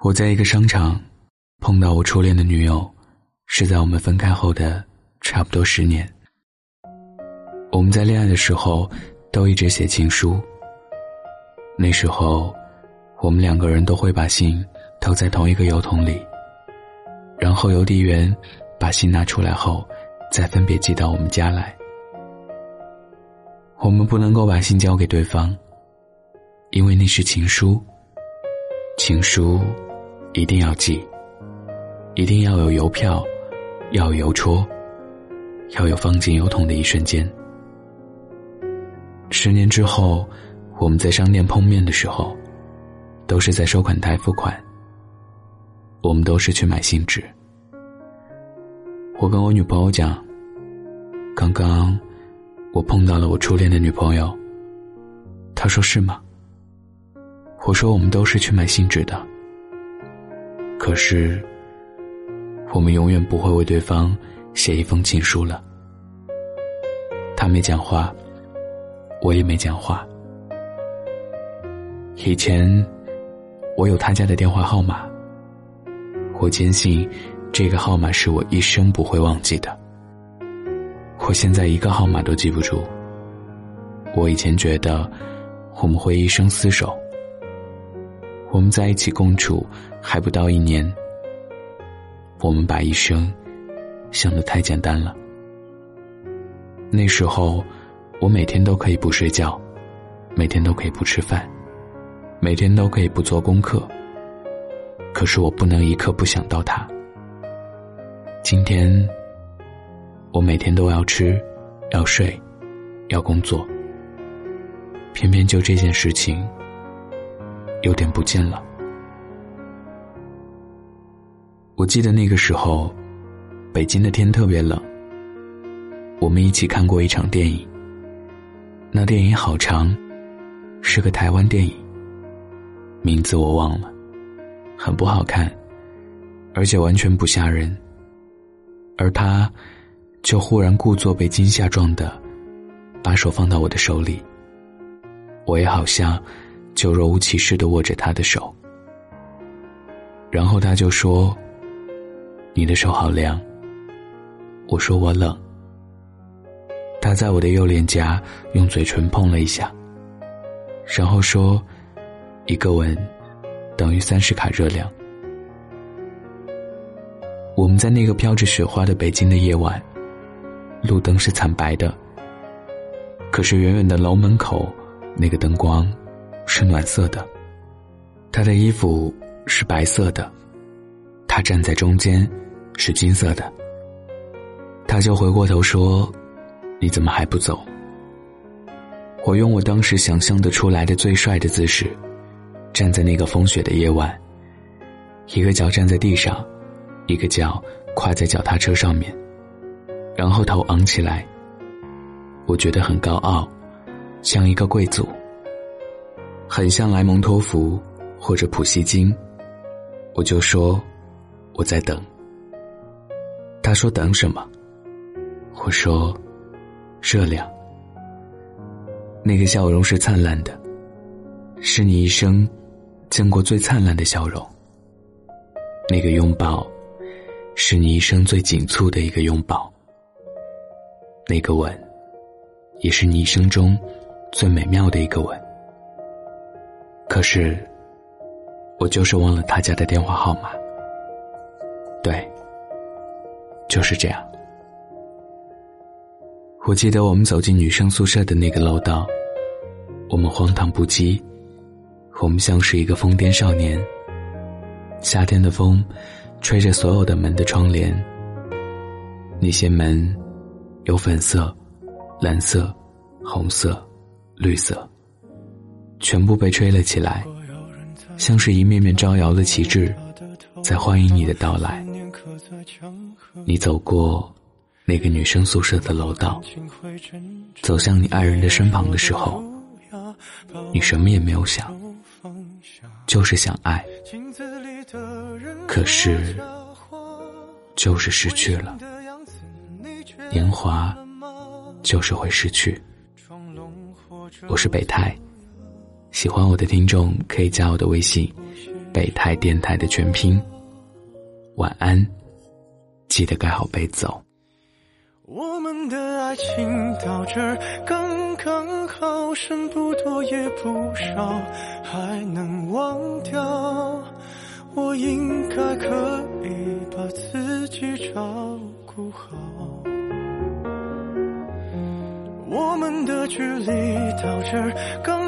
我在一个商场碰到我初恋的女友，是在我们分开后的差不多十年。我们在恋爱的时候都一直写情书。那时候，我们两个人都会把信投在同一个邮筒里，然后邮递员把信拿出来后，再分别寄到我们家来。我们不能够把信交给对方，因为那是情书。情书一定要寄，一定要有邮票，要有邮戳，要有放进邮筒的一瞬间。十年之后，我们在商店碰面的时候，都是在收款台付款。我们都是去买信纸。我跟我女朋友讲，刚刚我碰到了我初恋的女朋友。她说是吗？我说我们都是去买信纸的。可是，我们永远不会为对方写一封情书了。他没讲话。我也没讲话。以前，我有他家的电话号码。我坚信，这个号码是我一生不会忘记的。我现在一个号码都记不住。我以前觉得，我们会一生厮守。我们在一起共处还不到一年，我们把一生想得太简单了。那时候。我每天都可以不睡觉，每天都可以不吃饭，每天都可以不做功课。可是我不能一刻不想到他。今天，我每天都要吃，要睡，要工作。偏偏就这件事情，有点不见了。我记得那个时候，北京的天特别冷。我们一起看过一场电影。那电影好长，是个台湾电影，名字我忘了，很不好看，而且完全不吓人。而他，就忽然故作被惊吓状的，把手放到我的手里。我也好像，就若无其事的握着他的手。然后他就说：“你的手好凉。”我说：“我冷。”他在我的右脸颊用嘴唇碰了一下，然后说：“一个吻等于三十卡热量。”我们在那个飘着雪花的北京的夜晚，路灯是惨白的，可是远远的楼门口那个灯光是暖色的。他的衣服是白色的，他站在中间是金色的。他就回过头说。你怎么还不走？我用我当时想象得出来的最帅的姿势，站在那个风雪的夜晚，一个脚站在地上，一个脚跨在脚踏车上面，然后头昂起来。我觉得很高傲，像一个贵族，很像莱蒙托夫或者普希金。我就说我在等。他说等什么？我说。热量，那个笑容是灿烂的，是你一生见过最灿烂的笑容。那个拥抱，是你一生最紧促的一个拥抱。那个吻，也是你一生中最美妙的一个吻。可是，我就是忘了他家的电话号码。对，就是这样。我记得我们走进女生宿舍的那个楼道，我们荒唐不羁，我们像是一个疯癫少年。夏天的风，吹着所有的门的窗帘，那些门，有粉色、蓝色、红色、绿色，全部被吹了起来，像是一面面招摇的旗帜，在欢迎你的到来。你走过。那个女生宿舍的楼道，走向你爱人的身旁的时候，你什么也没有想，就是想爱。可是，就是失去了。年华，就是会失去。我是北太，喜欢我的听众可以加我的微信，北泰电台的全拼。晚安，记得盖好被子哦。我们的爱情到这儿刚刚好，剩不多也不少，还能忘掉。我应该可以把自己照顾好。我们的距离到这儿刚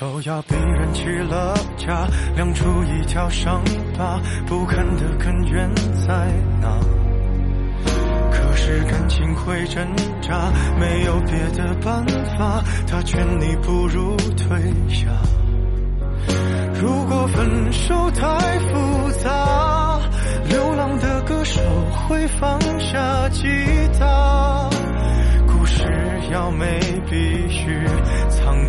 是否要逼人起了家，亮出一条伤疤，不堪的根源在哪？可是感情会挣扎，没有别的办法，他劝你不如退下。如果分手太复杂，流浪的歌手会放下吉他。故事要美，必须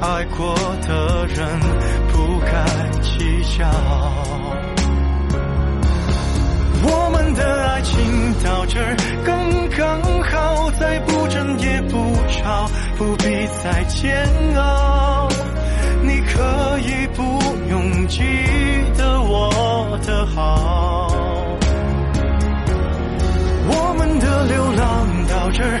爱过的人，不该计较。我们的爱情到这儿刚刚好，再不争也不吵，不必再煎熬。你可以不用记得我的好。我们的流浪到这儿